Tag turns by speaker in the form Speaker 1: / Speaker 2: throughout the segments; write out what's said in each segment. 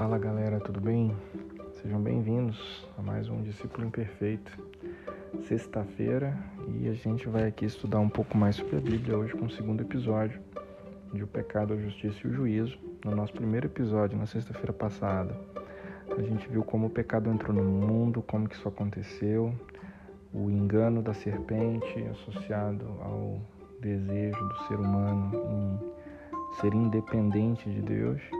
Speaker 1: Fala galera, tudo bem? Sejam bem-vindos a mais um Discípulo Imperfeito. Sexta-feira e a gente vai aqui estudar um pouco mais sobre a Bíblia hoje com o segundo episódio de O Pecado, a Justiça e o Juízo. No nosso primeiro episódio, na sexta-feira passada, a gente viu como o pecado entrou no mundo, como que isso aconteceu, o engano da serpente associado ao desejo do ser humano em ser independente de Deus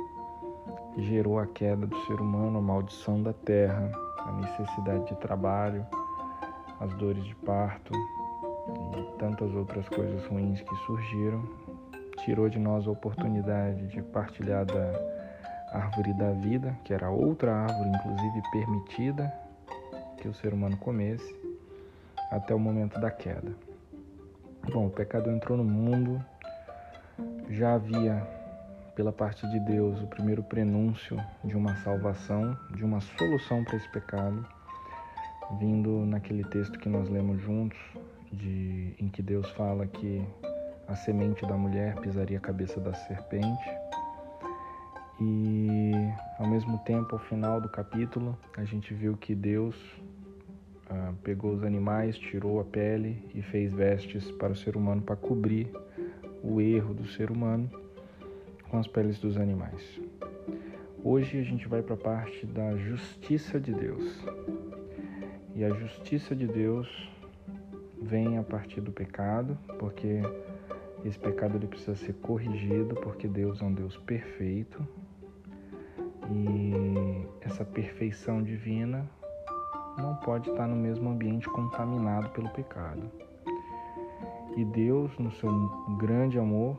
Speaker 1: gerou a queda do ser humano, a maldição da terra, a necessidade de trabalho, as dores de parto e tantas outras coisas ruins que surgiram, tirou de nós a oportunidade de partilhar da árvore da vida, que era outra árvore, inclusive permitida que o ser humano comesse, até o momento da queda. Bom, o pecado entrou no mundo, já havia pela parte de Deus o primeiro prenúncio de uma salvação, de uma solução para esse pecado, vindo naquele texto que nós lemos juntos, de, em que Deus fala que a semente da mulher pisaria a cabeça da serpente. E ao mesmo tempo, ao final do capítulo, a gente viu que Deus ah, pegou os animais, tirou a pele e fez vestes para o ser humano para cobrir o erro do ser humano com as peles dos animais. Hoje a gente vai para a parte da justiça de Deus. E a justiça de Deus vem a partir do pecado, porque esse pecado ele precisa ser corrigido, porque Deus é um Deus perfeito. E essa perfeição divina não pode estar no mesmo ambiente contaminado pelo pecado. E Deus, no seu grande amor,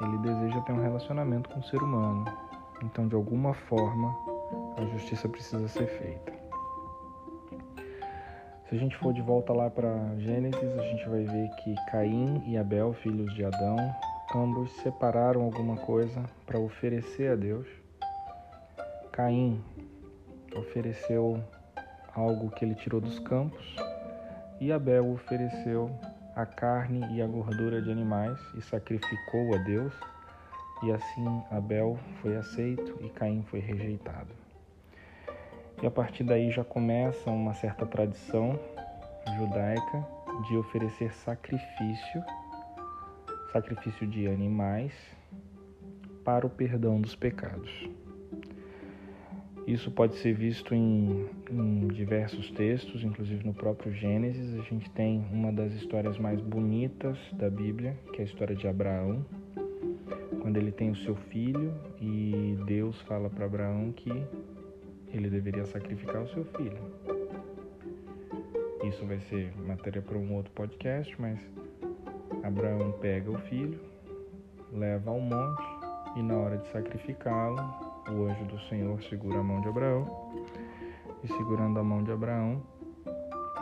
Speaker 1: ele deseja ter um relacionamento com o ser humano. Então, de alguma forma, a justiça precisa ser feita. Se a gente for de volta lá para Gênesis, a gente vai ver que Caim e Abel, filhos de Adão, ambos separaram alguma coisa para oferecer a Deus. Caim ofereceu algo que ele tirou dos campos e Abel ofereceu a carne e a gordura de animais e sacrificou a Deus, e assim Abel foi aceito e Caim foi rejeitado. E a partir daí já começa uma certa tradição judaica de oferecer sacrifício, sacrifício de animais, para o perdão dos pecados. Isso pode ser visto em, em, diversos textos, inclusive no próprio Gênesis. A gente tem uma das histórias mais bonitas da Bíblia, que é a história de Abraão, quando ele tem o seu filho e Deus fala para Abraão que ele deveria sacrificar o seu filho. Isso vai ser matéria para um outro podcast, mas Abraão pega o filho, leva ao monte e na hora de sacrificá-lo, o anjo do Senhor segura a mão de Abraão e, segurando a mão de Abraão,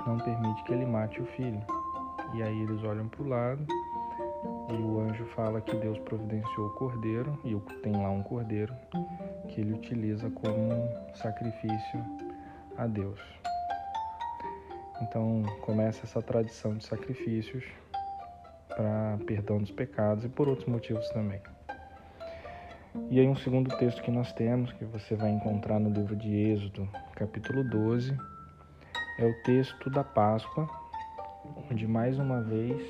Speaker 1: não permite que ele mate o filho. E aí eles olham para o lado e o anjo fala que Deus providenciou o cordeiro e tem lá um cordeiro que ele utiliza como sacrifício a Deus. Então começa essa tradição de sacrifícios para perdão dos pecados e por outros motivos também. E aí um segundo texto que nós temos, que você vai encontrar no livro de Êxodo, capítulo 12, é o texto da Páscoa, onde mais uma vez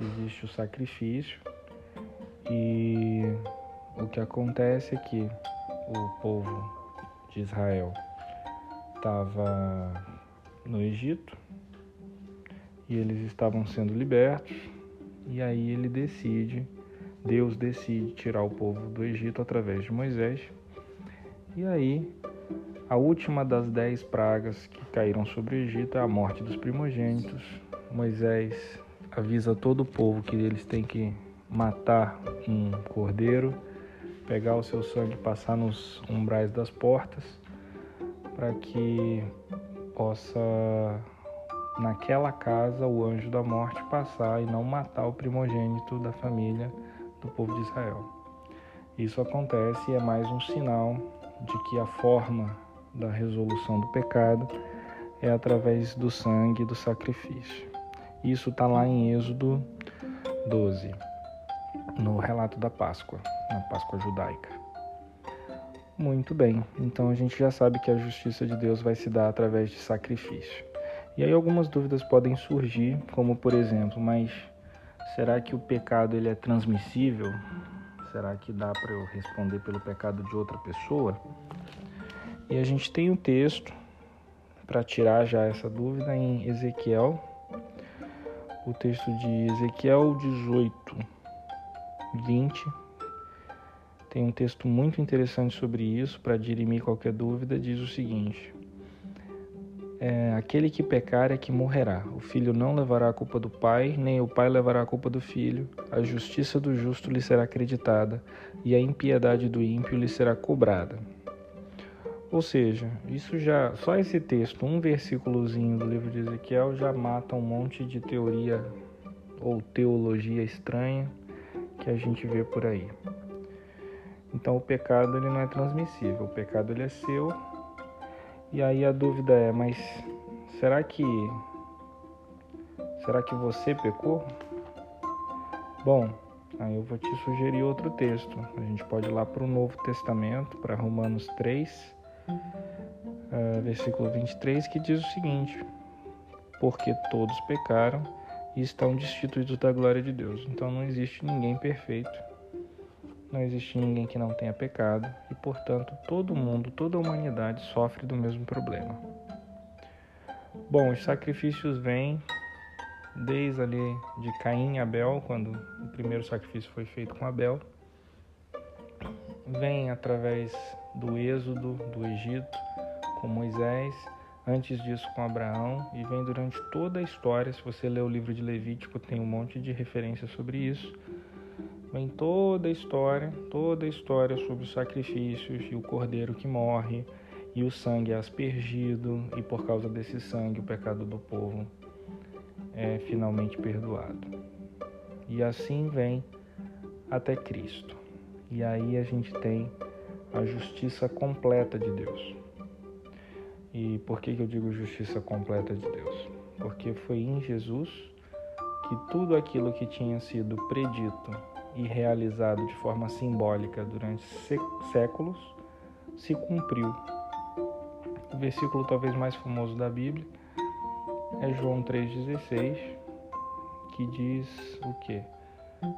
Speaker 1: existe o sacrifício. E o que acontece é que o povo de Israel estava no Egito e eles estavam sendo libertos. E aí ele decide Deus decide tirar o povo do Egito através de Moisés. E aí, a última das dez pragas que caíram sobre o Egito é a morte dos primogênitos. Moisés avisa todo o povo que eles têm que matar um cordeiro, pegar o seu sangue e passar nos umbrais das portas, para que possa naquela casa o anjo da morte passar e não matar o primogênito da família do povo de Israel. Isso acontece e é mais um sinal de que a forma da resolução do pecado é através do sangue e do sacrifício. Isso está lá em Êxodo 12, no relato da Páscoa, na Páscoa judaica. Muito bem, então a gente já sabe que a justiça de Deus vai se dar através de sacrifício. E aí algumas dúvidas podem surgir, como por exemplo, mas será que o pecado ele é transmissível? Será que dá para eu responder pelo pecado de outra pessoa? E a gente tem um texto para tirar já essa dúvida em Ezequiel, o texto de Ezequiel 18, 20. Tem um texto muito interessante sobre isso, para dirimir qualquer dúvida, diz o seguinte: é, Aquele que pecar é que morrerá. O filho não levará a culpa do pai, nem o pai levará a culpa do filho. A justiça do justo lhe será acreditada, e a impiedade do ímpio lhe será cobrada. Ou seja, isso já só esse texto, um versículozinho do livro de Ezequiel já mata um monte de teoria ou teologia estranha que a gente vê por aí. Então o pecado ele não é transmissível, o pecado ele é seu. E aí a dúvida é, mas será que será que você pecou? Bom, aí eu vou te sugerir outro texto. A gente pode ir lá para o Novo Testamento, para Romanos 3, uh, versículo 23, que diz o seguinte: Porque todos pecaram e estão destituídos da glória de Deus. Então não existe ninguém perfeito, não existe ninguém que não tenha pecado e, portanto, todo mundo, toda a humanidade sofre do mesmo problema. Bom, os sacrifícios vêm desde ali de Caim e Abel, quando o primeiro sacrifício foi feito com Abel, vem através do êxodo do Egito com Moisés, antes disso com Abraão e vem durante toda a história. Se você ler o livro de Levítico, tem um monte de referências sobre isso. Vem toda a história, toda a história sobre os sacrifícios e o cordeiro que morre e o sangue é aspergido e por causa desse sangue o pecado do povo é finalmente perdoado. E assim vem até Cristo. E aí a gente tem a justiça completa de Deus. E por que, que eu digo justiça completa de Deus? Porque foi em Jesus que tudo aquilo que tinha sido predito e realizado de forma simbólica durante séculos se cumpriu. O versículo talvez mais famoso da Bíblia é João 3,16, que diz o quê?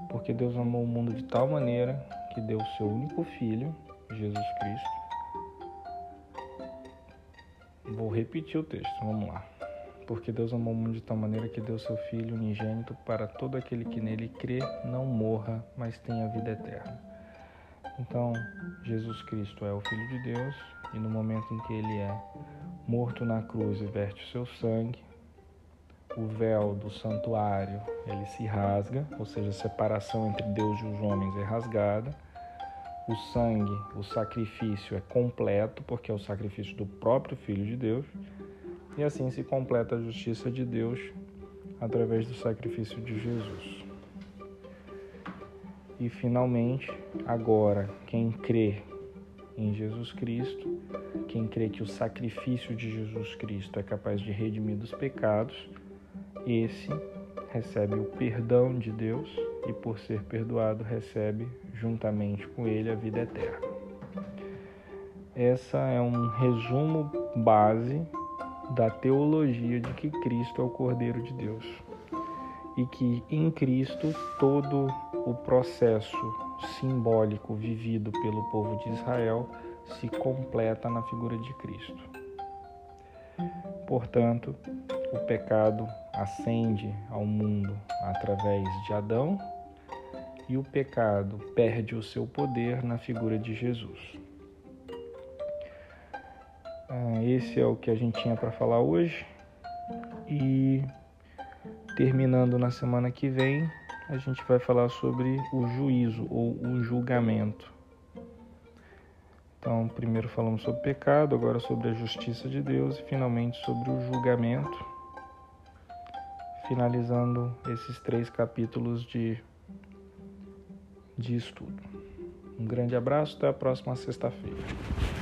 Speaker 1: Porque Deus amou o mundo de tal maneira que deu o seu único filho Jesus Cristo. Vou repetir o texto, vamos lá. Porque Deus amou o mundo de tal maneira que deu seu Filho unigênito para todo aquele que nele crê não morra, mas tenha vida eterna. Então, Jesus Cristo é o Filho de Deus e no momento em que ele é morto na cruz e verte o seu sangue, o véu do santuário ele se rasga, ou seja, a separação entre Deus e os homens é rasgada o sangue, o sacrifício é completo, porque é o sacrifício do próprio Filho de Deus, e assim se completa a justiça de Deus através do sacrifício de Jesus. E finalmente, agora, quem crê em Jesus Cristo, quem crê que o sacrifício de Jesus Cristo é capaz de redimir dos pecados, esse recebe o perdão de Deus e, por ser perdoado, recebe juntamente com ele a vida eterna. Essa é um resumo base da teologia de que Cristo é o Cordeiro de Deus e que em Cristo todo o processo simbólico vivido pelo povo de Israel se completa na figura de Cristo. Portanto, o pecado ascende ao mundo através de Adão e o pecado perde o seu poder na figura de Jesus. Ah, esse é o que a gente tinha para falar hoje e terminando na semana que vem a gente vai falar sobre o juízo ou o julgamento. Então, primeiro falamos sobre pecado, agora sobre a justiça de Deus e finalmente sobre o julgamento, finalizando esses três capítulos de de estudo. Um grande abraço, até a próxima sexta-feira.